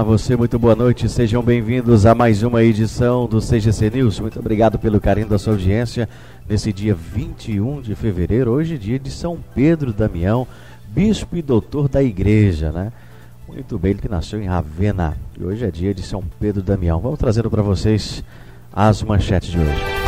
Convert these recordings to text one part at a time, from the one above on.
Olá, você, muito boa noite. Sejam bem-vindos a mais uma edição do CGC News. Muito obrigado pelo carinho da sua audiência nesse dia 21 de fevereiro. Hoje, dia de São Pedro Damião, bispo e doutor da igreja, né? Muito bem, ele que nasceu em Ravenna. E hoje é dia de São Pedro Damião. Vamos trazendo para vocês as manchetes de hoje.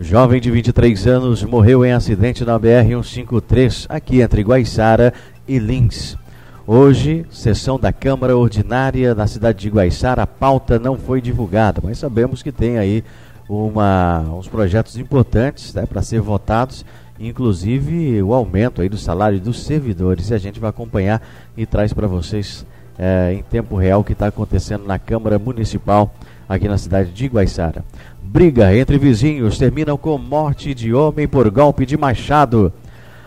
Jovem de 23 anos morreu em acidente na BR-153, aqui entre Guaiçara e Lins. Hoje, sessão da Câmara Ordinária na cidade de Guaiçara, a pauta não foi divulgada, mas sabemos que tem aí uma, uns projetos importantes né, para ser votados, inclusive o aumento aí do salário dos servidores. E a gente vai acompanhar e traz para vocês é, em tempo real que está acontecendo na Câmara Municipal aqui na cidade de Guaiçara. Briga entre vizinhos termina com morte de homem por golpe de machado.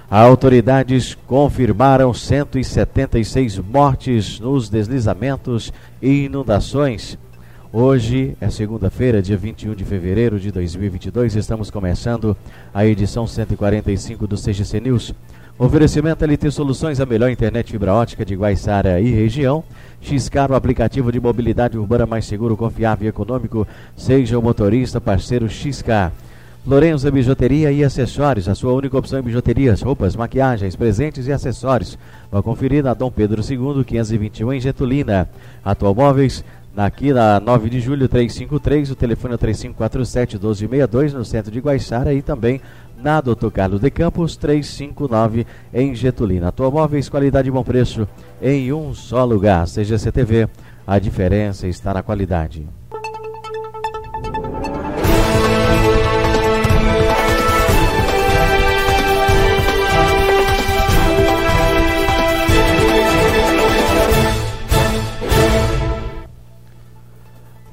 Autoridades confirmaram 176 mortes nos deslizamentos e inundações. Hoje é segunda-feira, dia 21 de fevereiro de 2022. Estamos começando a edição 145 do CGC News. Oferecimento LT Soluções, a melhor internet fibra ótica de Guaiçara e região. Xcar, o aplicativo de mobilidade urbana mais seguro, confiável e econômico. Seja o motorista parceiro Xcar. Lorenza Bijuteria e Acessórios, a sua única opção em bijuterias, roupas, maquiagens, presentes e acessórios. Vá conferir na Dom Pedro II, 521 em Getulina. Atual Móveis, aqui na 9 de julho 353, o telefone é 3547 1262 no centro de Guaiçara e também na Doutor Carlos de Campos 359 em Getulina. Automóveis, qualidade e bom preço em um só lugar. Seja CTV, a diferença está na qualidade.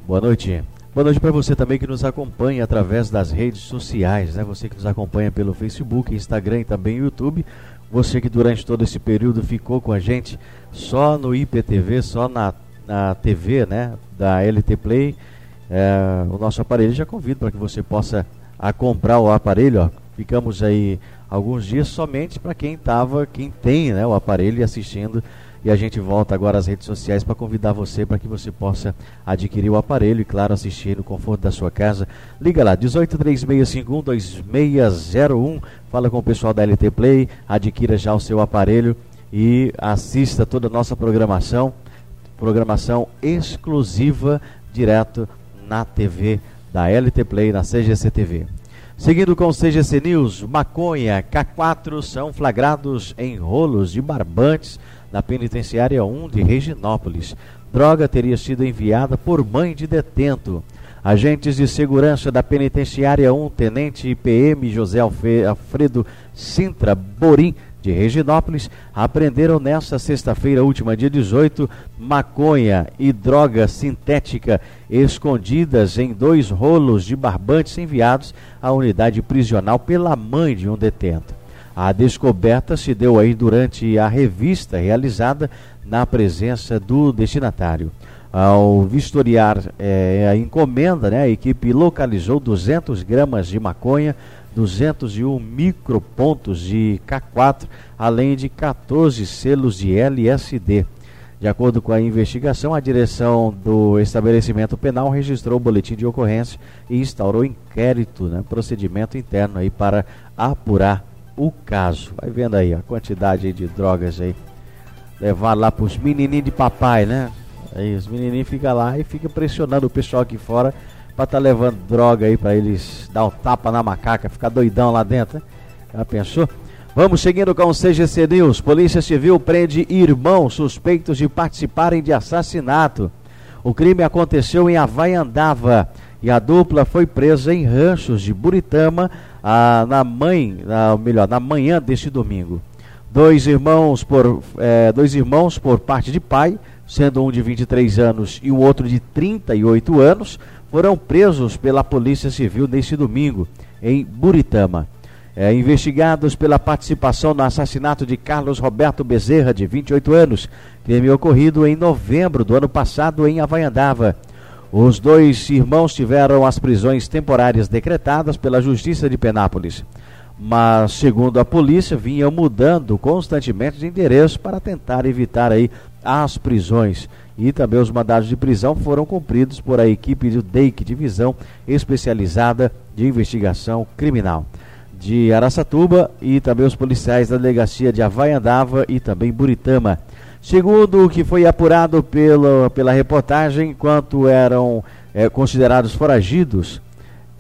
Boa noite. Boa noite para você também que nos acompanha através das redes sociais, né? Você que nos acompanha pelo Facebook, Instagram e também YouTube. Você que durante todo esse período ficou com a gente só no IPTV, só na, na TV, né? Da LT Play. É, o nosso aparelho já convido para que você possa a comprar o aparelho. Ó. Ficamos aí alguns dias somente para quem estava, quem tem né, o aparelho assistindo e a gente volta agora às redes sociais para convidar você para que você possa adquirir o aparelho e, claro, assistir no conforto da sua casa. Liga lá, 1836512601. Fala com o pessoal da LT Play, adquira já o seu aparelho e assista toda a nossa programação. Programação exclusiva direto na TV da LT Play, na CGC TV. Seguindo com o CGC News, maconha, K4 são flagrados em rolos de barbantes na penitenciária 1 de Reginópolis. Droga teria sido enviada por mãe de detento. Agentes de segurança da penitenciária 1, tenente PM José Alfredo Sintra Borim, de Reginópolis, apreenderam nesta sexta-feira, última dia 18, maconha e droga sintética escondidas em dois rolos de barbantes enviados à unidade prisional pela mãe de um detento. A descoberta se deu aí durante a revista realizada na presença do destinatário. Ao vistoriar é, a encomenda, né, a equipe localizou 200 gramas de maconha, 201 micropontos de K4, além de 14 selos de LSD. De acordo com a investigação, a direção do estabelecimento penal registrou o boletim de ocorrência e instaurou inquérito, né, procedimento interno aí para apurar o caso. Vai vendo aí a quantidade de drogas aí. Levar lá para os menininhos de papai, né? Aí os menininhos ficam lá e fica pressionando o pessoal aqui fora para tá levando droga aí para eles dar um tapa na macaca, ficar doidão lá dentro. Né? Já pensou? Vamos seguindo com o CGC News. Polícia Civil prende irmãos suspeitos de participarem de assassinato. O crime aconteceu em Havaiandava e a dupla foi presa em ranchos de Buritama na mãe, melhor, na manhã deste domingo. Dois irmãos por, eh, dois irmãos por parte de pai sendo um de 23 anos e o outro de 38 anos, foram presos pela Polícia Civil neste domingo, em Buritama. É, investigados pela participação no assassinato de Carlos Roberto Bezerra, de 28 anos, crime ocorrido em novembro do ano passado em Havaiandava. Os dois irmãos tiveram as prisões temporárias decretadas pela Justiça de Penápolis mas segundo a polícia vinham mudando constantemente de endereço para tentar evitar aí as prisões e também os mandados de prisão foram cumpridos por a equipe do DEIC, Divisão Especializada de Investigação Criminal de Araçatuba e também os policiais da delegacia de Havaiandava e também Buritama. Segundo o que foi apurado pela, pela reportagem, enquanto eram é, considerados foragidos,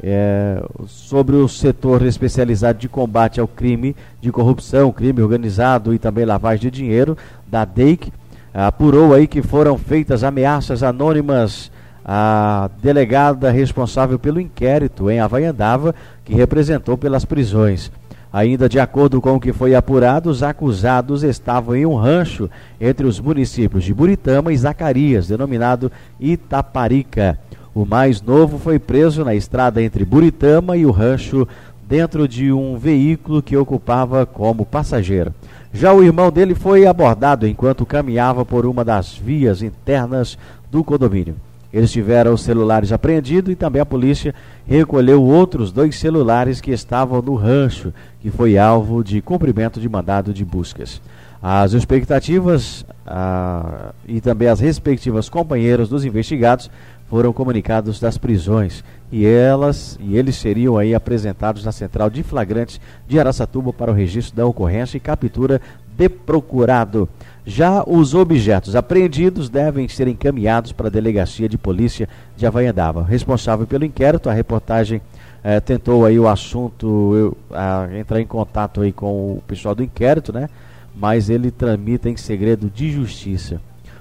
é, sobre o setor especializado de combate ao crime de corrupção, crime organizado e também lavagem de dinheiro da DEIC, apurou aí que foram feitas ameaças anônimas à delegada responsável pelo inquérito em Havaiandava, que representou pelas prisões. Ainda de acordo com o que foi apurado, os acusados estavam em um rancho entre os municípios de Buritama e Zacarias, denominado Itaparica. O mais novo foi preso na estrada entre Buritama e o rancho, dentro de um veículo que ocupava como passageiro. Já o irmão dele foi abordado enquanto caminhava por uma das vias internas do condomínio. Eles tiveram os celulares apreendidos e também a polícia recolheu outros dois celulares que estavam no rancho, que foi alvo de cumprimento de mandado de buscas. As expectativas ah, e também as respectivas companheiras dos investigados foram comunicados das prisões e elas e eles seriam aí apresentados na central de flagrantes de Araçatuba para o registro da ocorrência e captura de procurado. Já os objetos apreendidos devem ser encaminhados para a delegacia de polícia de Havaiandava. Responsável pelo inquérito, a reportagem eh, tentou aí o assunto eu, a, entrar em contato aí com o pessoal do inquérito, né? Mas ele tramita em segredo de justiça.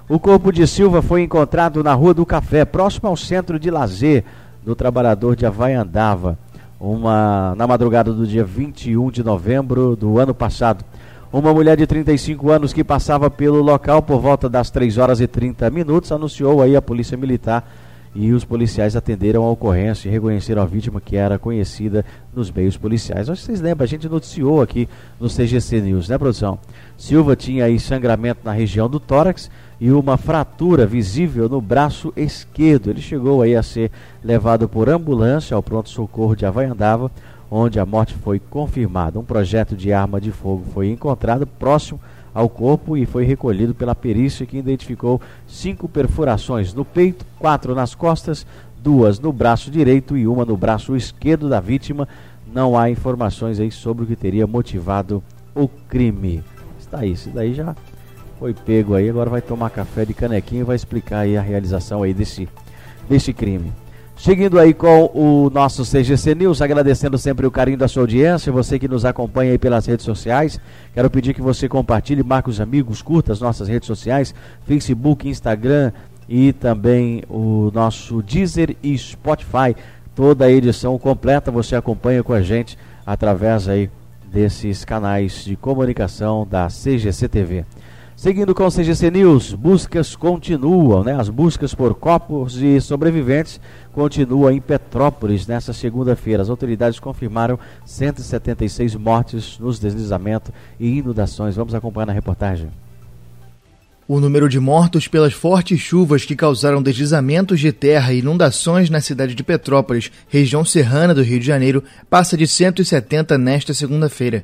O corpo de Silva foi encontrado na Rua do Café, próximo ao centro de lazer do trabalhador de Havaiandava, uma, na madrugada do dia 21 de novembro do ano passado. Uma mulher de 35 anos que passava pelo local por volta das 3 horas e 30 minutos anunciou aí a polícia militar e os policiais atenderam a ocorrência e reconheceram a vítima que era conhecida nos meios policiais. Acho que vocês lembram, a gente noticiou aqui no CGC News, né, produção? Silva tinha aí sangramento na região do tórax e uma fratura visível no braço esquerdo. Ele chegou aí a ser levado por ambulância ao pronto-socorro de Havaiandava, onde a morte foi confirmada. Um projeto de arma de fogo foi encontrado próximo ao corpo e foi recolhido pela perícia que identificou cinco perfurações no peito, quatro nas costas, duas no braço direito e uma no braço esquerdo da vítima. Não há informações aí sobre o que teria motivado o crime. Está aí, isso daí já foi pego aí, agora vai tomar café de canequinho e vai explicar aí a realização aí desse, desse crime. Seguindo aí com o nosso CGC News, agradecendo sempre o carinho da sua audiência, você que nos acompanha aí pelas redes sociais. Quero pedir que você compartilhe, marque os amigos, curta as nossas redes sociais, Facebook, Instagram e também o nosso Deezer e Spotify. Toda a edição completa você acompanha com a gente através aí desses canais de comunicação da CGC TV. Seguindo com o CGC News, buscas continuam, né? As buscas por corpos e sobreviventes continuam em Petrópolis nesta segunda-feira. As autoridades confirmaram 176 mortes nos deslizamentos e inundações. Vamos acompanhar na reportagem. O número de mortos pelas fortes chuvas que causaram deslizamentos de terra e inundações na cidade de Petrópolis, região serrana do Rio de Janeiro, passa de 170 nesta segunda-feira.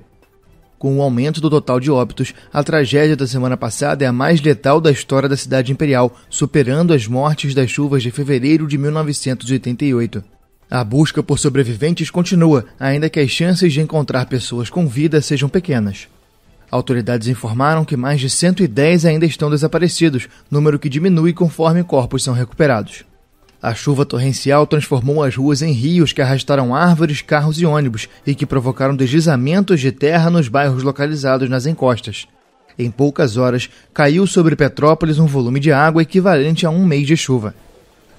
Com o aumento do total de óbitos, a tragédia da semana passada é a mais letal da história da cidade imperial, superando as mortes das chuvas de fevereiro de 1988. A busca por sobreviventes continua, ainda que as chances de encontrar pessoas com vida sejam pequenas. Autoridades informaram que mais de 110 ainda estão desaparecidos, número que diminui conforme corpos são recuperados. A chuva torrencial transformou as ruas em rios que arrastaram árvores, carros e ônibus e que provocaram deslizamentos de terra nos bairros localizados nas encostas. Em poucas horas, caiu sobre Petrópolis um volume de água equivalente a um mês de chuva.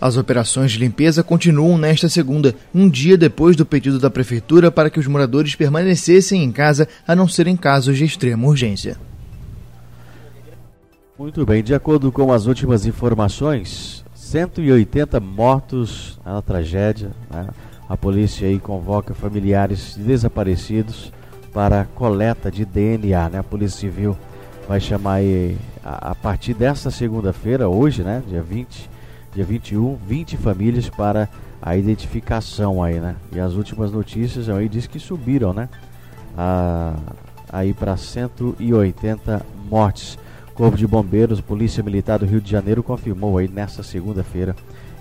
As operações de limpeza continuam nesta segunda, um dia depois do pedido da Prefeitura para que os moradores permanecessem em casa a não ser em casos de extrema urgência. Muito bem, de acordo com as últimas informações, 180 mortos na tragédia. Né? A polícia aí convoca familiares de desaparecidos para coleta de DNA. Né? A Polícia Civil vai chamar aí, a, a partir desta segunda-feira, hoje, né? dia 20, dia 21, 20 famílias para a identificação aí, né? E as últimas notícias aí diz que subiram, né? Aí para 180 mortes. Corpo de Bombeiros, Polícia Militar do Rio de Janeiro confirmou aí nesta segunda-feira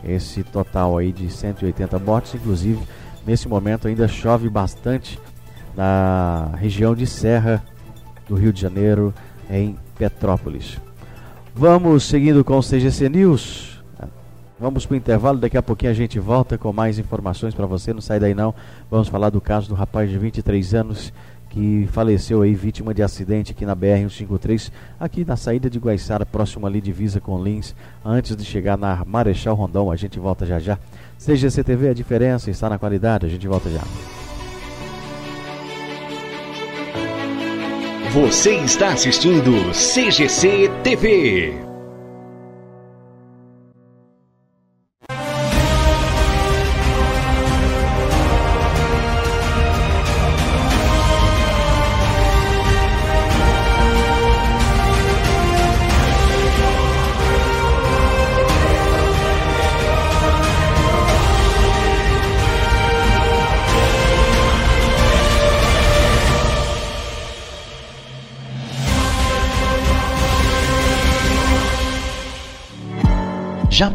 esse total aí de 180 mortes, inclusive nesse momento ainda chove bastante na região de Serra do Rio de Janeiro, em Petrópolis. Vamos seguindo com o CGC News. Vamos para o intervalo, daqui a pouquinho a gente volta com mais informações para você, não sai daí não. Vamos falar do caso do rapaz de 23 anos que faleceu aí vítima de acidente aqui na BR-153, aqui na saída de Guaiçara, próximo ali divisa com Lins, antes de chegar na Marechal Rondon. A gente volta já já. CGC TV, a diferença está na qualidade, a gente volta já. Você está assistindo CGC TV.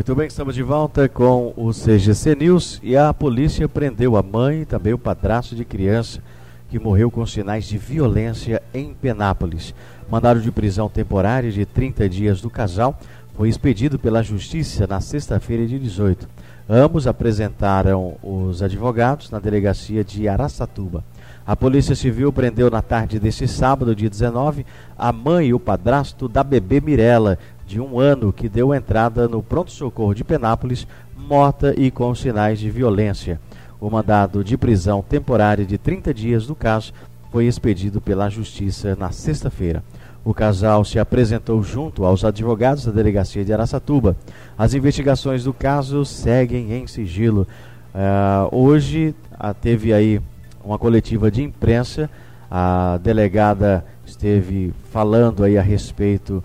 Muito bem, estamos de volta com o CGC News e a polícia prendeu a mãe e também o padrasto de criança que morreu com sinais de violência em Penápolis. Mandado de prisão temporária de 30 dias do casal foi expedido pela Justiça na sexta-feira de 18. Ambos apresentaram os advogados na delegacia de Araçatuba. A Polícia Civil prendeu na tarde deste sábado, dia 19, a mãe e o padrasto da bebê Mirella, de um ano que deu entrada no pronto-socorro de Penápolis, morta e com sinais de violência. O mandado de prisão temporária de 30 dias do caso foi expedido pela Justiça na sexta-feira. O casal se apresentou junto aos advogados da delegacia de Araçatuba. As investigações do caso seguem em sigilo. Uh, hoje uh, teve aí uma coletiva de imprensa. A delegada esteve falando aí a respeito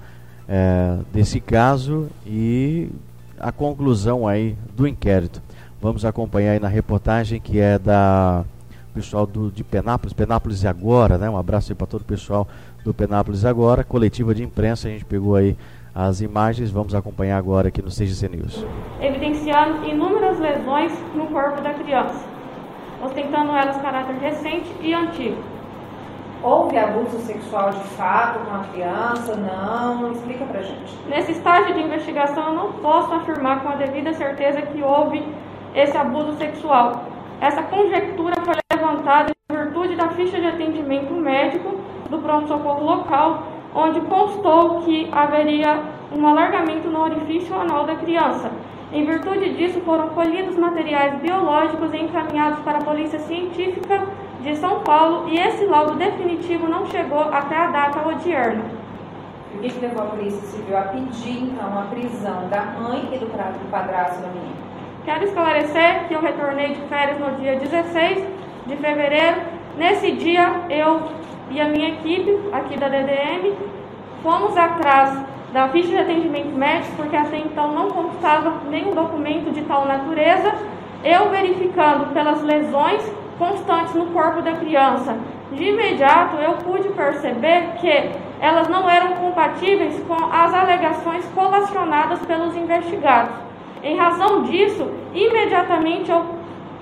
é, desse caso e a conclusão aí do inquérito. Vamos acompanhar aí na reportagem que é da pessoal do, de Penápolis, Penápolis Agora, né? Um abraço aí para todo o pessoal do Penápolis Agora, coletiva de imprensa, a gente pegou aí as imagens, vamos acompanhar agora aqui no CGC News. Evidenciando inúmeras lesões no corpo da criança, ostentando elas caráter recente e antigo Houve abuso sexual de fato com a criança? Não? Explica pra gente. Nesse estágio de investigação, eu não posso afirmar com a devida certeza que houve esse abuso sexual. Essa conjectura foi levantada em virtude da ficha de atendimento médico do pronto-socorro local, onde constou que haveria um alargamento no orifício anal da criança. Em virtude disso, foram colhidos materiais biológicos encaminhados para a Polícia Científica de São Paulo e esse laudo definitivo não chegou até a data odierna. O que levou a Polícia Civil a pedir, então, a prisão da mãe e do, padrasto da menina? Quero esclarecer que eu retornei de férias no dia 16 de fevereiro. Nesse dia, eu e a minha equipe aqui da DDM fomos atrás da ficha de atendimento médico, porque até então não constava nenhum documento de tal natureza. Eu verificando pelas lesões constantes no corpo da criança, de imediato eu pude perceber que elas não eram compatíveis com as alegações colacionadas pelos investigados. Em razão disso, imediatamente eu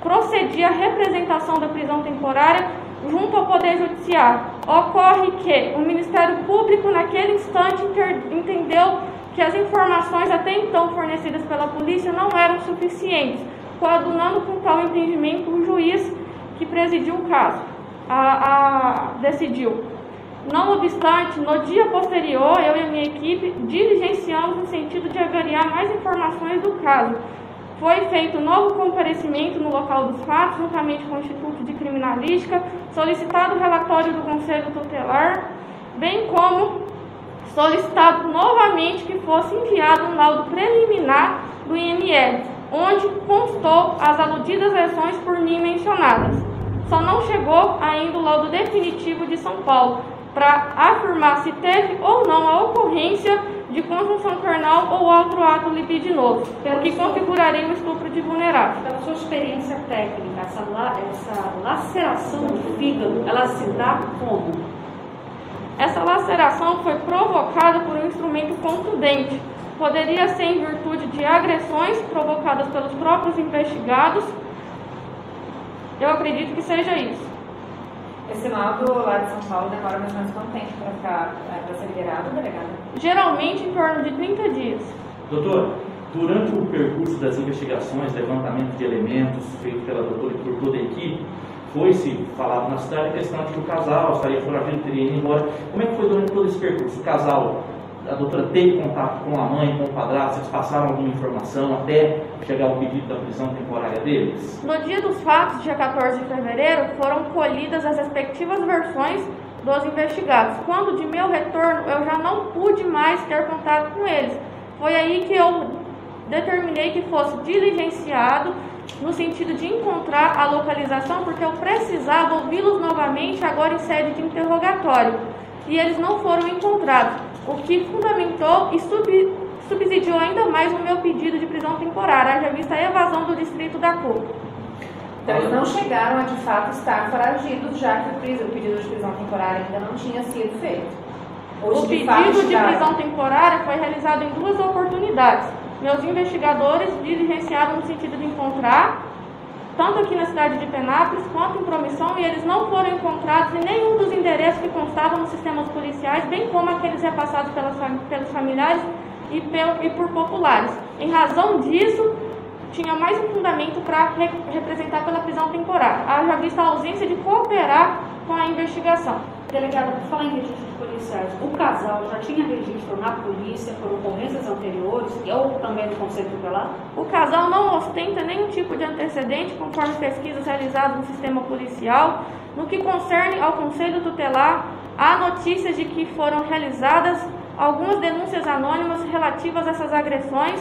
procedi à representação da prisão temporária junto ao Poder Judiciário. Ocorre que o Ministério Público, naquele instante, entendeu que as informações até então fornecidas pela polícia não eram suficientes, coadunando com tal entendimento o juiz que presidiu o caso, a, a, decidiu. Não obstante, no dia posterior, eu e minha equipe diligenciamos no sentido de avaliar mais informações do caso. Foi feito novo comparecimento no local dos fatos, juntamente com o Instituto de Criminalística, solicitado o relatório do Conselho Tutelar, bem como solicitado novamente que fosse enviado um laudo preliminar do IML, onde constou as aludidas versões por mim mencionadas. Só não chegou ainda o laudo definitivo de São Paulo para afirmar se teve ou não a ocorrência de conjunção carnal ou outro ato libidinoso, o que configuraria o estupro de vulnerável. Pela sua experiência técnica, essa, essa laceração do fígado, ela se dá como? Essa laceração foi provocada por um instrumento contundente. Poderia ser em virtude de agressões provocadas pelos próprios investigados. Eu acredito que seja isso. Esse laudo lá de São Paulo demora mais ou menos quanto tempo para ficar é, para ser liberado, delegado? Geralmente em torno de 30 dias. Doutor, durante o percurso das investigações, levantamento de elementos feito pela doutora e por toda a equipe, foi-se falado na cidade a questão de que o casal estaria foragido, teria ido embora. Como é que foi durante todo esse percurso? O casal a doutora teve contato com a mãe, com o padrasto, eles passaram alguma informação até chegar ao pedido da prisão temporária deles? No dia dos fatos, dia 14 de fevereiro, foram colhidas as respectivas versões dos investigados. Quando de meu retorno, eu já não pude mais ter contato com eles. Foi aí que eu determinei que fosse diligenciado no sentido de encontrar a localização, porque eu precisava ouvi-los novamente agora em sede de interrogatório. E eles não foram encontrados o que fundamentou e sub, subsidiou ainda mais o meu pedido de prisão temporária, haja vista a evasão do distrito da Cor. Então, eles não chegaram a de fato estar foragidos, já que o pedido de prisão temporária ainda não tinha sido feito. o de pedido de prisão temporária foi realizado em duas oportunidades. Meus investigadores diligenciaram no sentido de encontrar tanto aqui na cidade de Penápolis quanto em Promissão, e eles não foram encontrados em nenhum dos endereços que constavam nos sistemas policiais, bem como aqueles repassados pelas, pelos familiares e, e por populares. Em razão disso, tinha mais um fundamento para re, representar pela prisão temporária, haja vista a ausência de cooperar com a investigação. Delegada, por falar em registros o casal já tinha registro na polícia por ocorrências anteriores ou também no Conselho Tutelar? O casal não ostenta nenhum tipo de antecedente, conforme pesquisas realizadas no sistema policial. No que concerne ao Conselho Tutelar, há notícias de que foram realizadas algumas denúncias anônimas relativas a essas agressões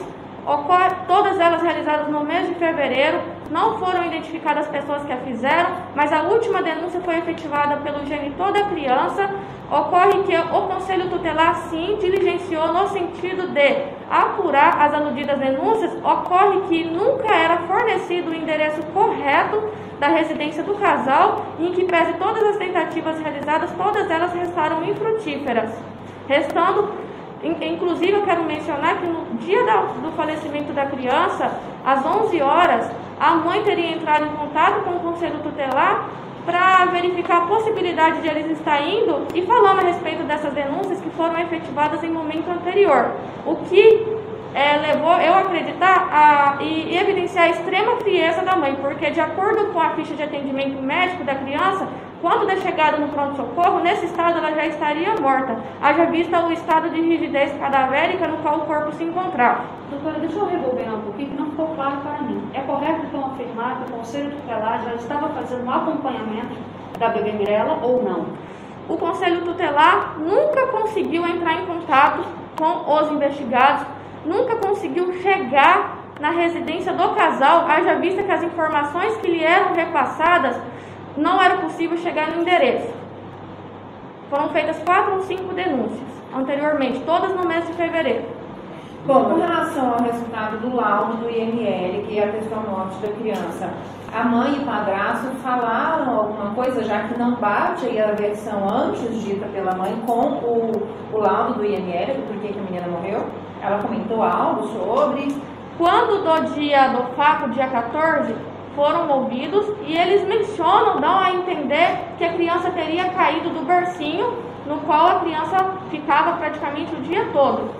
todas elas realizadas no mês de fevereiro, não foram identificadas as pessoas que a fizeram, mas a última denúncia foi efetivada pelo genitor da criança. Ocorre que o Conselho Tutelar sim diligenciou no sentido de apurar as aludidas denúncias. Ocorre que nunca era fornecido o endereço correto da residência do casal, e em que pese todas as tentativas realizadas, todas elas restaram infrutíferas, restando Inclusive, eu quero mencionar que no dia do falecimento da criança, às 11 horas, a mãe teria entrado em contato com o conselho tutelar para verificar a possibilidade de eles estar indo e falando a respeito dessas denúncias que foram efetivadas em momento anterior. O que é, levou eu acreditar a, e, e evidenciar a extrema frieza da mãe, porque de acordo com a ficha de atendimento médico da criança, quando da chegada no pronto-socorro, nesse estado ela já estaria morta, haja vista o estado de rigidez cadavérica no qual o corpo se encontrava. Doutora, deixa eu rebobinar um pouquinho, que não ficou claro para mim. É correto então afirmar que o Conselho Tutelar já estava fazendo um acompanhamento da bebê Mirella ou não? O Conselho Tutelar nunca conseguiu entrar em contato com os investigados, nunca conseguiu chegar na residência do casal, haja vista que as informações que lhe eram repassadas não era possível chegar no endereço. Foram feitas quatro ou cinco denúncias anteriormente, todas no mês de fevereiro. Bom, com relação ao resultado do laudo do IML, que é a questão morte da criança, a mãe e o padrasto falaram alguma coisa, já que não bate aí a versão antes dita pela mãe com o, o laudo do IML, do porquê que a menina morreu? Ela comentou algo sobre? Quando do dia do fato, dia 14, foram ouvidos e eles mencionam, dão a entender que a criança teria caído do bercinho, no qual a criança ficava praticamente o dia todo.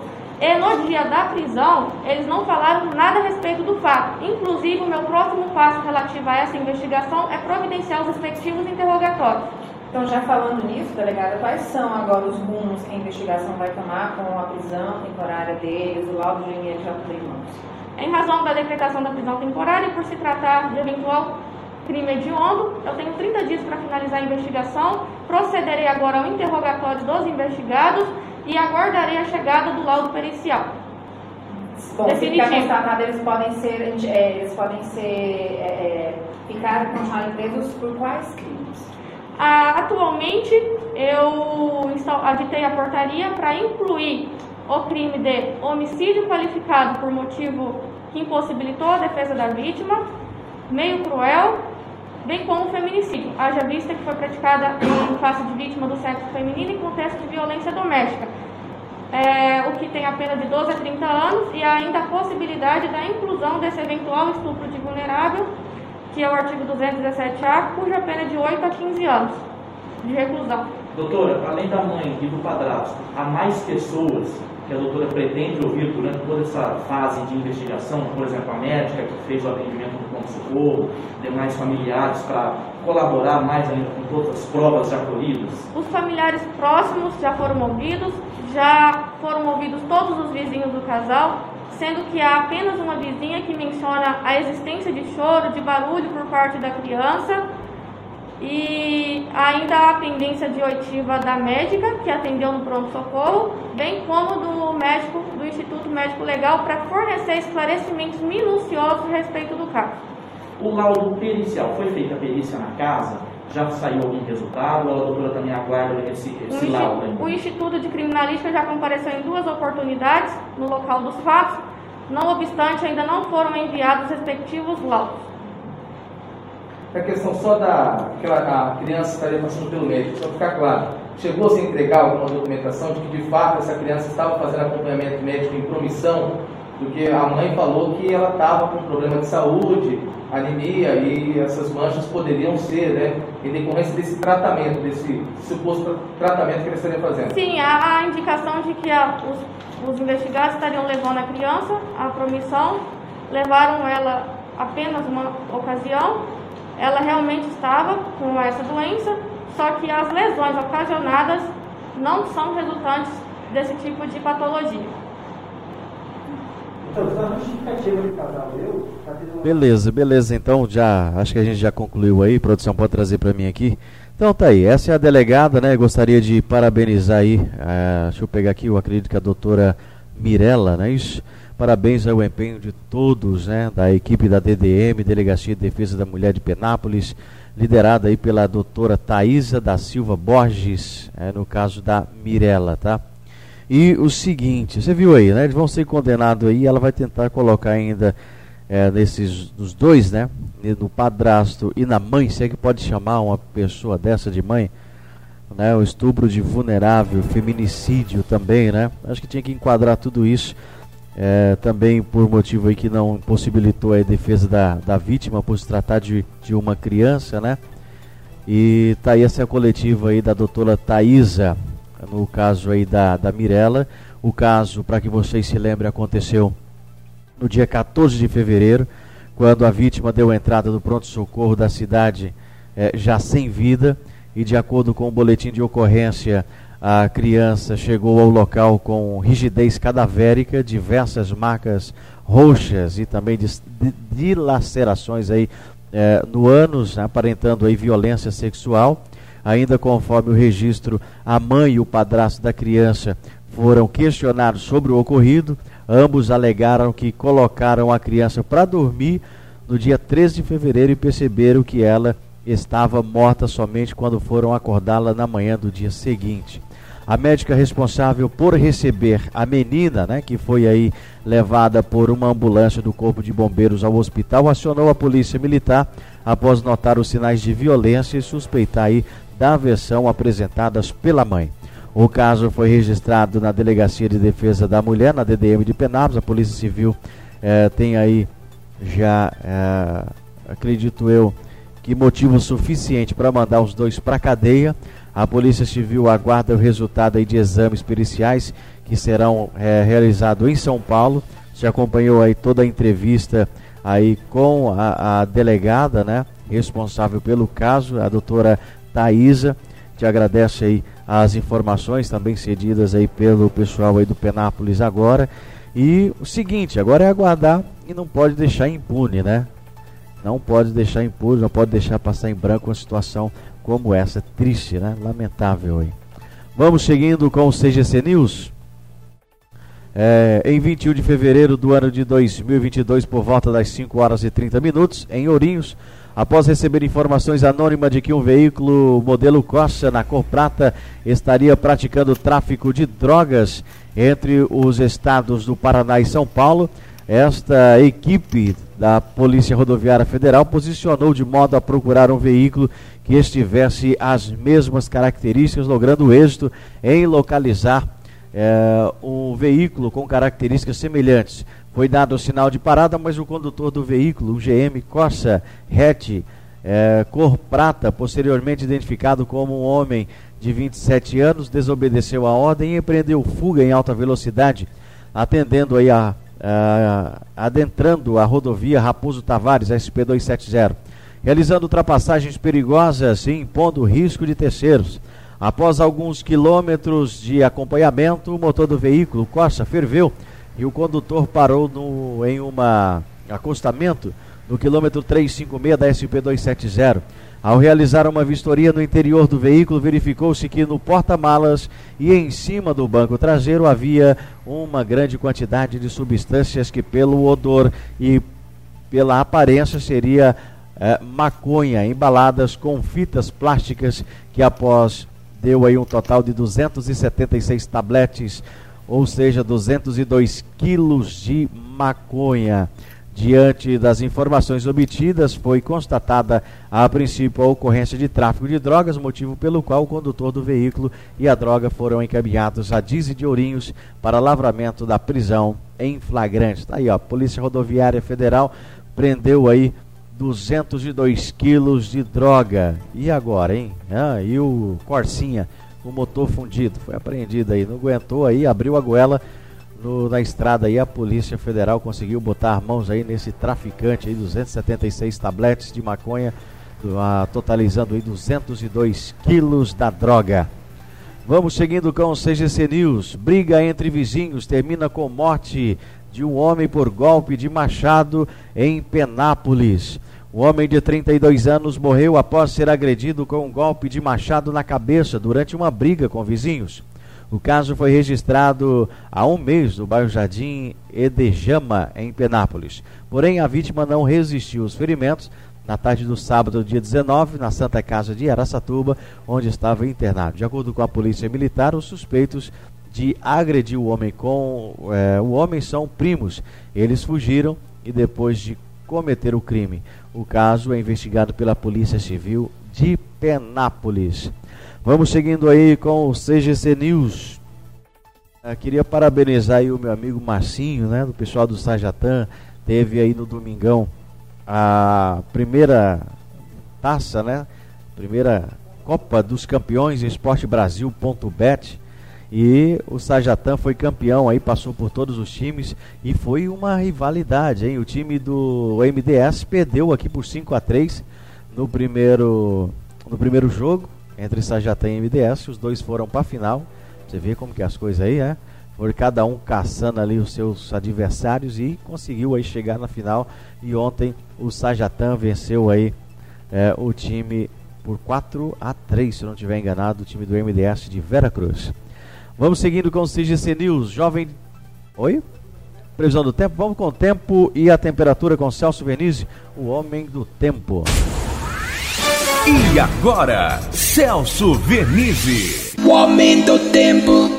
E no dia da prisão, eles não falaram nada a respeito do fato. Inclusive, o meu próximo passo relativo a essa investigação é providenciar os respectivos interrogatórios. Então, já falando nisso, delegada, quais são agora os rumos que a investigação vai tomar com a prisão temporária deles, o laudo de linha de mãos? Em razão da decretação da prisão temporária por se tratar de eventual crime hediondo, eu tenho 30 dias para finalizar a investigação, procederei agora ao interrogatório dos investigados e aguardarei a chegada do laudo pericial. Bom, Definitivo. se constatado, eles podem ser, é, eles podem ser, é, é ficar continuar presos por quais crimes? Ah, atualmente, eu aditei a portaria para incluir o crime de homicídio qualificado por motivo que impossibilitou a defesa da vítima, meio cruel, bem como feminicídio, haja vista que foi praticada em face de vítima do sexo feminino em contexto de violência doméstica, é, o que tem a pena de 12 a 30 anos e ainda a possibilidade da inclusão desse eventual estupro de vulnerável, que é o artigo 217-A, cuja pena é de 8 a 15 anos de reclusão. Doutora, além da mãe e do padrasto, há mais pessoas que a doutora pretende ouvir durante toda essa fase de investigação, por exemplo, a médica que fez o atendimento no pronto-socorro, demais familiares para colaborar mais ainda com todas as provas já colhidas? Os familiares próximos já foram ouvidos, já foram ouvidos todos os vizinhos do casal, sendo que há apenas uma vizinha que menciona a existência de choro, de barulho por parte da criança e ainda a pendência de oitiva da médica que atendeu no pronto-socorro, bem como do médico do Instituto Médico Legal para fornecer esclarecimentos minuciosos a respeito do caso. O laudo pericial, foi feita a perícia na casa? Já saiu algum resultado ou a doutora também aguarda esse, esse o laudo? Ainda? O Instituto de Criminalística já compareceu em duas oportunidades no local dos fatos, não obstante ainda não foram enviados os respectivos laudos a questão só da que a criança estaria passando pelo médico, só ficar claro. Chegou a se entregar alguma documentação de que de fato essa criança estava fazendo acompanhamento médico em promissão, porque a mãe falou que ela estava com problema de saúde, anemia e essas manchas poderiam ser, né, em decorrência desse tratamento, desse suposto tratamento que ela estaria fazendo. Sim, há a indicação de que a, os, os investigados estariam levando a criança à promissão, levaram ela apenas uma ocasião ela realmente estava com essa doença, só que as lesões ocasionadas não são resultantes desse tipo de patologia. Beleza, beleza. Então já acho que a gente já concluiu aí. produção pode trazer para mim aqui. Então tá aí. Essa é a delegada, né? Gostaria de parabenizar aí. Uh, deixa eu pegar aqui. Eu acredito que a doutora Mirella, não é isso? Parabéns ao empenho de todos, né, da equipe da DDM, Delegacia de Defesa da Mulher de Penápolis, liderada aí pela doutora Thaisa da Silva Borges, é, no caso da Mirella, tá? E o seguinte, você viu aí, né? Eles vão ser condenados aí, ela vai tentar colocar ainda é, nesses nos dois, né? No padrasto e na mãe, se é que pode chamar uma pessoa dessa de mãe, né? O estupro de vulnerável, feminicídio também, né? Acho que tinha que enquadrar tudo isso é, também por motivo aí que não possibilitou a defesa da, da vítima por se tratar de, de uma criança, né? E tá aí essa coletiva aí da doutora Thaisa, no caso aí da, da Mirella. O caso, para que vocês se lembrem, aconteceu no dia 14 de fevereiro, quando a vítima deu entrada no pronto-socorro da cidade eh, já sem vida e de acordo com o boletim de ocorrência, a criança chegou ao local com rigidez cadavérica, diversas marcas roxas e também dilacerações aí eh, no ânus, aparentando aí violência sexual. Ainda conforme o registro, a mãe e o padrasto da criança foram questionados sobre o ocorrido. Ambos alegaram que colocaram a criança para dormir no dia 13 de fevereiro e perceberam que ela estava morta somente quando foram acordá-la na manhã do dia seguinte. A médica responsável por receber a menina, né, que foi aí levada por uma ambulância do Corpo de Bombeiros ao hospital, acionou a polícia militar após notar os sinais de violência e suspeitar aí da versão apresentadas pela mãe. O caso foi registrado na Delegacia de Defesa da Mulher, na DDM de Penápolis. A Polícia Civil eh, tem aí já, eh, acredito eu, que motivo suficiente para mandar os dois para cadeia. A Polícia Civil aguarda o resultado aí de exames periciais que serão é, realizados em São Paulo. Você acompanhou aí toda a entrevista aí com a, a delegada, né, responsável pelo caso, a doutora Thaisa. Te agradece aí as informações também cedidas aí pelo pessoal aí do Penápolis agora. E o seguinte, agora é aguardar e não pode deixar impune, né? não pode deixar impuro, não pode deixar passar em branco uma situação como essa. Triste, né? Lamentável aí. Vamos seguindo com o CGC News. É, em 21 de fevereiro do ano de 2022, por volta das 5 horas e 30 minutos, em Ourinhos, após receber informações anônimas de que um veículo modelo Corsa na cor prata estaria praticando tráfico de drogas entre os estados do Paraná e São Paulo, esta equipe da Polícia Rodoviária Federal posicionou de modo a procurar um veículo que estivesse as mesmas características, logrando êxito em localizar é, um veículo com características semelhantes. Foi dado o sinal de parada, mas o condutor do veículo, o GM Corsa hatch, é, cor prata, posteriormente identificado como um homem de 27 anos, desobedeceu a ordem e empreendeu fuga em alta velocidade, atendendo aí a uh, adentrando a rodovia Raposo Tavares, SP270, realizando ultrapassagens perigosas e impondo risco de terceiros. Após alguns quilômetros de acompanhamento, o motor do veículo, Corsa, ferveu e o condutor parou no, em um acostamento no quilômetro 356 da SP270. Ao realizar uma vistoria no interior do veículo, verificou-se que no porta-malas e em cima do banco traseiro havia uma grande quantidade de substâncias que, pelo odor e pela aparência, seria é, maconha, embaladas com fitas plásticas, que após deu aí um total de 276 tabletes, ou seja, 202 quilos de maconha. Diante das informações obtidas, foi constatada a princípio a ocorrência de tráfico de drogas, motivo pelo qual o condutor do veículo e a droga foram encaminhados a Dize de Ourinhos para lavramento da prisão em flagrante. Está aí, ó, Polícia Rodoviária Federal prendeu aí 202 quilos de droga. E agora, hein? Ah, e o Corsinha, o motor fundido, foi apreendido aí, não aguentou aí, abriu a goela no, na estrada aí a Polícia Federal conseguiu botar mãos aí nesse traficante aí, 276 tabletes de maconha, uh, totalizando aí 202 quilos da droga. Vamos seguindo com o CGC News. Briga entre vizinhos termina com morte de um homem por golpe de machado em Penápolis. O homem de 32 anos morreu após ser agredido com um golpe de machado na cabeça durante uma briga com vizinhos. O caso foi registrado há um mês no bairro Jardim Edejama, em Penápolis. Porém, a vítima não resistiu aos ferimentos na tarde do sábado, dia 19, na Santa Casa de Araçatuba, onde estava internado. De acordo com a polícia militar, os suspeitos de agredir o homem com é, o homem são primos. Eles fugiram e depois de cometer o crime. O caso é investigado pela Polícia Civil de Penápolis. Vamos seguindo aí com o CGC News. Eu ah, queria parabenizar aí o meu amigo Marcinho, né, do pessoal do Sajatan. Teve aí no domingão a primeira taça, né? Primeira Copa dos Campeões Esporte Brasil.bet. E o Sajatan foi campeão aí, passou por todos os times e foi uma rivalidade, hein? O time do MDS perdeu aqui por 5 a 3 no primeiro no primeiro jogo entre Sajatan e MDS, os dois foram para a final. Você vê como que as coisas aí, é? Foi cada um caçando ali os seus adversários e conseguiu aí chegar na final. E ontem o Sajatan venceu aí é, o time por 4 a 3, se não estiver enganado, o time do MDS de Veracruz. Vamos seguindo com o CGC News. Jovem. Oi? Previsão do tempo. Vamos com o tempo e a temperatura com Celso Vernizzi, o homem do tempo. E agora, Celso Vernizzi. O homem do tempo.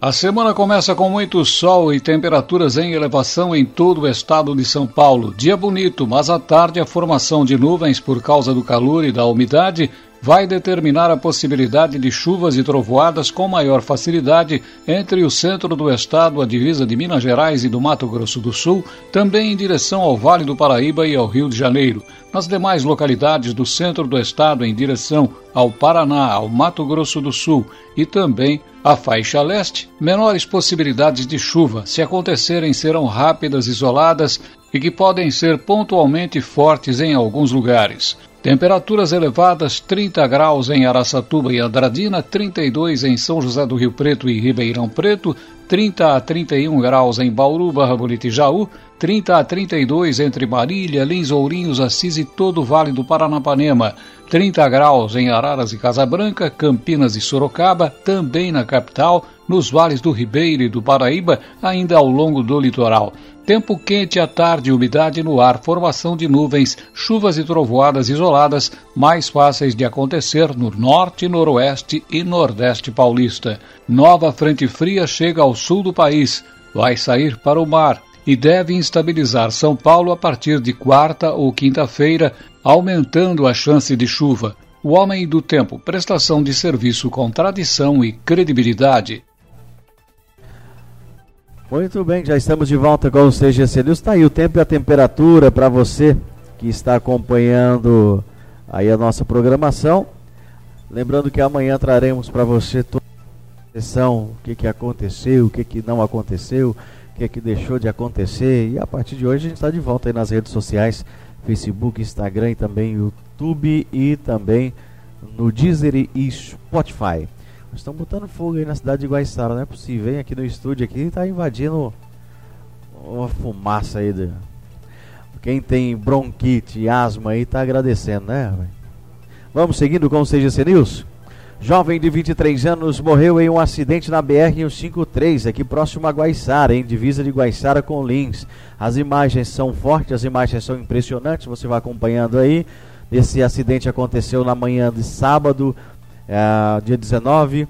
A semana começa com muito sol e temperaturas em elevação em todo o estado de São Paulo. Dia bonito, mas à tarde a formação de nuvens por causa do calor e da umidade vai determinar a possibilidade de chuvas e trovoadas com maior facilidade entre o centro do estado, a divisa de Minas Gerais e do Mato Grosso do Sul, também em direção ao Vale do Paraíba e ao Rio de Janeiro. Nas demais localidades do centro do estado, em direção ao Paraná, ao Mato Grosso do Sul e também à faixa leste, menores possibilidades de chuva. Se acontecerem, serão rápidas, isoladas e que podem ser pontualmente fortes em alguns lugares. Temperaturas elevadas: 30 graus em Araçatuba e Andradina, 32 em São José do Rio Preto e Ribeirão Preto, 30 a 31 graus em Bauru, Barra Bonita e Jaú, 30 a 32 entre Marília, Lins, Ourinhos, Assis e todo o Vale do Paranapanema, 30 graus em Araras e Casabranca, Campinas e Sorocaba, também na capital, nos vales do Ribeiro e do Paraíba, ainda ao longo do litoral. Tempo quente à tarde, umidade no ar, formação de nuvens, chuvas e trovoadas isoladas, mais fáceis de acontecer no norte, noroeste e nordeste paulista. Nova frente fria chega ao sul do país, vai sair para o mar e deve instabilizar São Paulo a partir de quarta ou quinta-feira, aumentando a chance de chuva. O Homem do Tempo, prestação de serviço com tradição e credibilidade. Muito bem, já estamos de volta com o CGC News. Está aí o tempo e a temperatura para você que está acompanhando aí a nossa programação. Lembrando que amanhã traremos para você toda a sessão, o que, que aconteceu, o que, que não aconteceu, o que, que deixou de acontecer. E a partir de hoje a gente está de volta aí nas redes sociais, Facebook, Instagram e também YouTube e também no Deezer e Spotify. Estão botando fogo aí na cidade de Guaiçara, não é possível. Vem aqui no estúdio aqui tá invadindo uma fumaça aí. Do... Quem tem bronquite e asma aí tá agradecendo, né? Vamos seguindo com o CGC News. Jovem de 23 anos morreu em um acidente na BR-153, aqui próximo a Guaiçara, em divisa de Guaiçara com Lins. As imagens são fortes, as imagens são impressionantes, você vai acompanhando aí. Esse acidente aconteceu na manhã de sábado, é, dia 19.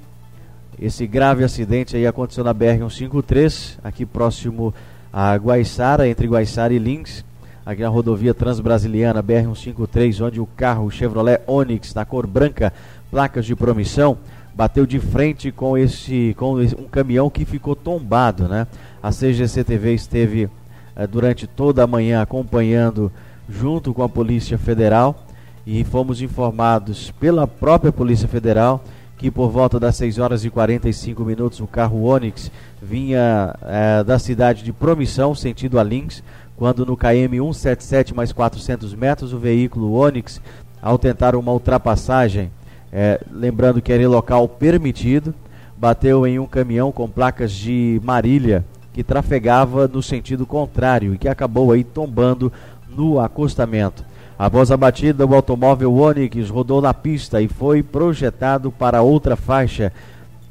Esse grave acidente aí aconteceu na BR-153, aqui próximo a Guaiçara, entre Guaiçara e Lins, aqui na rodovia Transbrasiliana BR-153, onde o carro Chevrolet Onix, na cor branca, placas de promissão, bateu de frente com esse com um caminhão que ficou tombado, né? A CGC TV esteve eh, durante toda a manhã acompanhando junto com a Polícia Federal e fomos informados pela própria Polícia Federal que por volta das 6 horas e 45 minutos o carro Onix vinha é, da cidade de Promissão, sentido a Lins, quando no KM 177 mais 400 metros o veículo Onix, ao tentar uma ultrapassagem, é, lembrando que era em local permitido, bateu em um caminhão com placas de Marília que trafegava no sentido contrário e que acabou aí tombando no acostamento. Após a batida, o automóvel Onix rodou na pista e foi projetado para outra faixa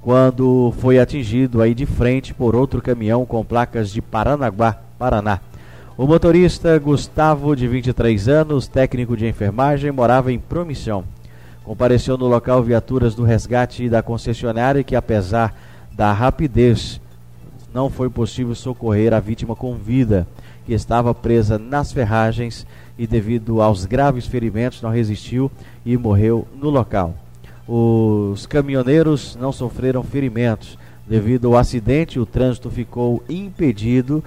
quando foi atingido aí de frente por outro caminhão com placas de Paranaguá, Paraná. O motorista Gustavo, de 23 anos, técnico de enfermagem, morava em Promissão. Compareceu no local viaturas do resgate da concessionária que, apesar da rapidez, não foi possível socorrer a vítima com vida, que estava presa nas ferragens e, devido aos graves ferimentos, não resistiu e morreu no local. Os caminhoneiros não sofreram ferimentos. Devido ao acidente, o trânsito ficou impedido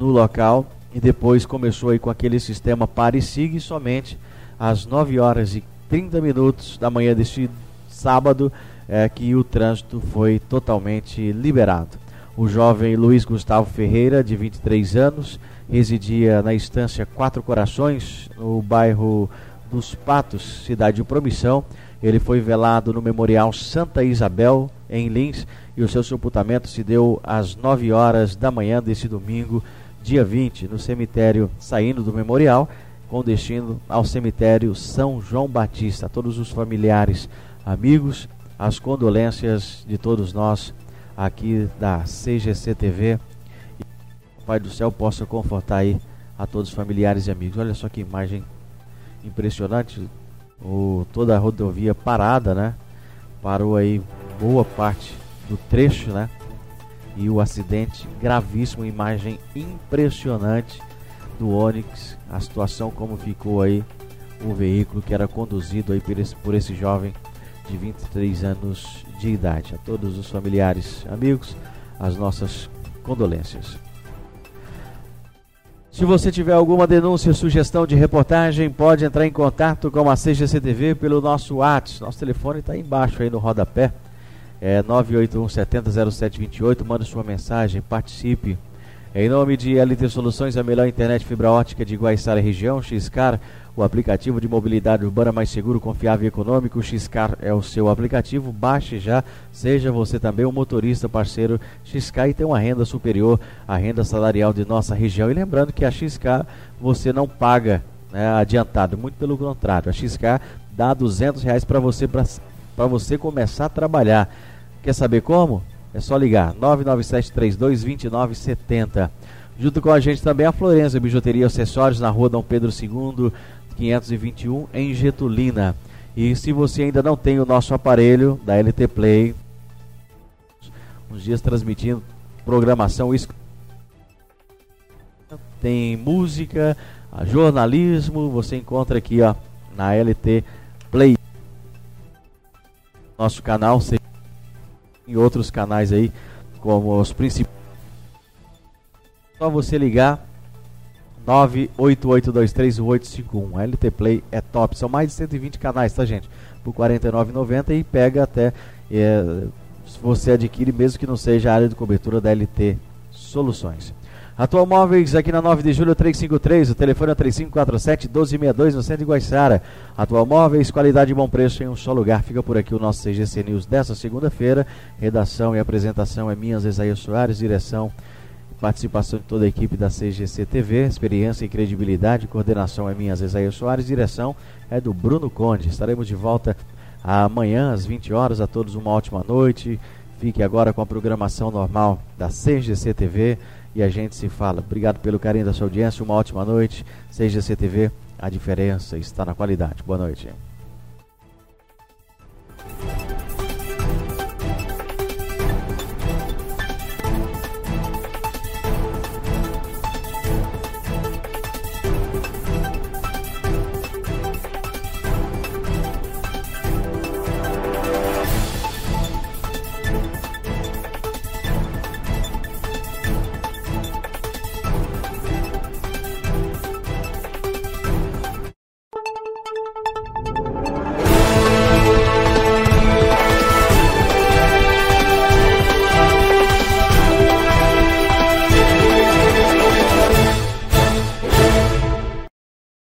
no local e depois começou aí com aquele sistema pare e somente às 9 horas e 30 minutos da manhã deste sábado é que o trânsito foi totalmente liberado. O jovem Luiz Gustavo Ferreira, de 23 anos, residia na estância Quatro Corações, no bairro dos Patos, cidade de Promissão. Ele foi velado no Memorial Santa Isabel, em Lins, e o seu sepultamento se deu às 9 horas da manhã desse domingo, dia 20, no cemitério saindo do memorial, com destino ao cemitério São João Batista. A todos os familiares, amigos, as condolências de todos nós aqui da CGC TV. Pai do Céu possa confortar aí a todos os familiares e amigos. Olha só que imagem impressionante. O, toda a rodovia parada, né? Parou aí boa parte do trecho, né? E o acidente gravíssimo, imagem impressionante do Onix, a situação como ficou aí o veículo que era conduzido aí por esse, por esse jovem de 23 anos de idade. A todos os familiares, amigos, as nossas condolências. Se você tiver alguma denúncia, sugestão de reportagem, pode entrar em contato com a CGCTV pelo nosso WhatsApp. Nosso telefone está embaixo aí no rodapé. É 981 70 0728. Mande sua mensagem, participe. Em nome de LT Soluções, a melhor internet fibra ótica de Guaiçara região, Xcar o aplicativo de mobilidade urbana mais seguro, confiável e econômico. Xcar é o seu aplicativo. Baixe já, seja você também um motorista parceiro Xcar e tenha uma renda superior à renda salarial de nossa região. E lembrando que a Xcar você não paga né, adiantado, muito pelo contrário. A Xcar dá 200 reais para você, para você começar a trabalhar. Quer saber como? É só ligar 997 32 2970. Junto com a gente também a Florença Bijuteria e Acessórios na rua Dom Pedro II, 521 em Getulina. E se você ainda não tem o nosso aparelho da LT Play, uns dias transmitindo programação tem música, jornalismo, você encontra aqui ó, na LT Play. Nosso canal e outros canais aí, como os principais. Só você ligar 988231851. LT Play é top. São mais de 120 canais, tá, gente? Por R$ 49,90 e pega até. É, se você adquire, mesmo que não seja a área de cobertura da LT Soluções. Atual Móveis aqui na 9 de julho 353, o telefone é 3547 1262 no centro de Guaiçara. Atual Móveis, qualidade e bom preço em um só lugar. Fica por aqui o nosso CGC News dessa segunda-feira. Redação e apresentação é minha, Isaías Soares, direção Participação de toda a equipe da CGC TV, experiência e credibilidade, coordenação é minha, Zezaia Soares, direção é do Bruno Conde. Estaremos de volta amanhã às 20 horas. A todos uma ótima noite. Fique agora com a programação normal da CGC TV e a gente se fala. Obrigado pelo carinho da sua audiência, uma ótima noite. Seja CTV, a diferença está na qualidade. Boa noite.